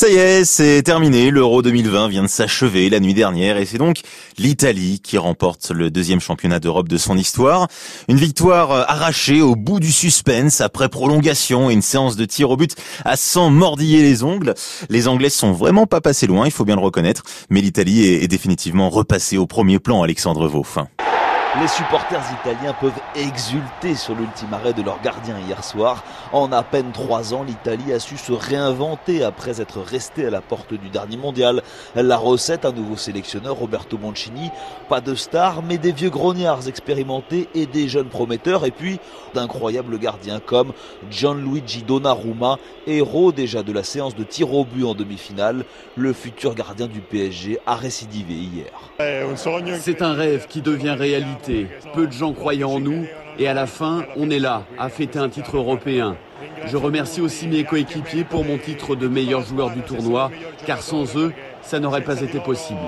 Ça y est, c'est terminé. L'Euro 2020 vient de s'achever la nuit dernière et c'est donc l'Italie qui remporte le deuxième championnat d'Europe de son histoire. Une victoire arrachée au bout du suspense après prolongation et une séance de tir au but à s'en mordiller les ongles. Les Anglais sont vraiment pas passés loin, il faut bien le reconnaître, mais l'Italie est définitivement repassée au premier plan, Alexandre Vauf. Les supporters italiens peuvent exulter sur l'ultime arrêt de leur gardien hier soir. En à peine trois ans, l'Italie a su se réinventer après être restée à la porte du dernier mondial. La recette, un nouveau sélectionneur, Roberto Mancini, pas de stars, mais des vieux grognards expérimentés et des jeunes prometteurs, et puis d'incroyables gardiens comme Gianluigi Donnarumma, héros déjà de la séance de tir au but en demi-finale. Le futur gardien du PSG a récidivé hier. C'est un rêve qui devient réalité peu de gens croyaient en nous, et à la fin, on est là, à fêter un titre européen. Je remercie aussi mes coéquipiers pour mon titre de meilleur joueur du tournoi, car sans eux, ça n'aurait pas été possible.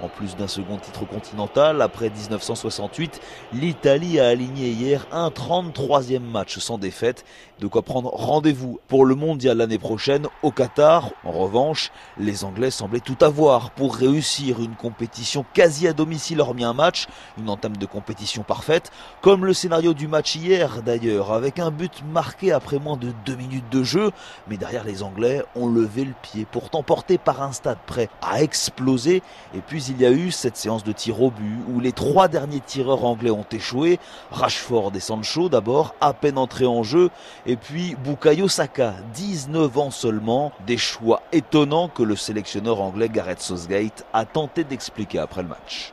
En plus d'un second titre continental, après 1968, l'Italie a aligné hier un 33e match sans défaite, de quoi prendre rendez-vous pour le mondial l'année prochaine au Qatar. En revanche, les Anglais semblaient tout avoir pour réussir une compétition quasi à domicile hormis un match, une entame de compétition parfaite, comme le scénario du match hier d'ailleurs, avec un but marqué après moins de deux minutes de jeu, mais derrière les Anglais ont levé le pied, pourtant porté par un stade prêt à exploser. Et puis il y a eu cette séance de tir au but où les trois derniers tireurs anglais ont échoué. Rashford et Sancho d'abord, à peine entrés en jeu. Et puis Bukayo Saka, 19 ans seulement. Des choix étonnants que le sélectionneur anglais Gareth Southgate a tenté d'expliquer après le match.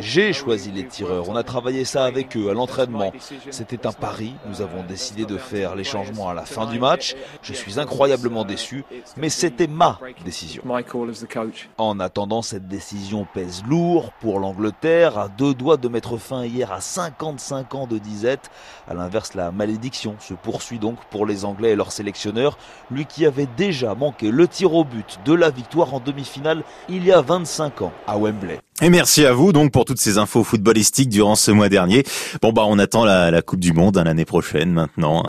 J'ai choisi les tireurs. On a travaillé ça avec eux à l'entraînement. C'était un pari. Nous avons décidé de faire les changements à la fin du match. Je suis incroyablement déçu, mais c'était ma décision. En attendant, cette décision pèse lourd pour l'Angleterre, à deux doigts de mettre fin hier à 55 ans de disette. À l'inverse, la malédiction se poursuit donc pour les Anglais et leur sélectionneur, lui qui avait déjà manqué le tir au but de la victoire en demi-finale il y a 25 ans à Wembley. Et merci à vous donc pour toutes ces infos footballistiques durant ce mois dernier. Bon bah on attend la, Coupe du Monde hein, l'année prochaine maintenant.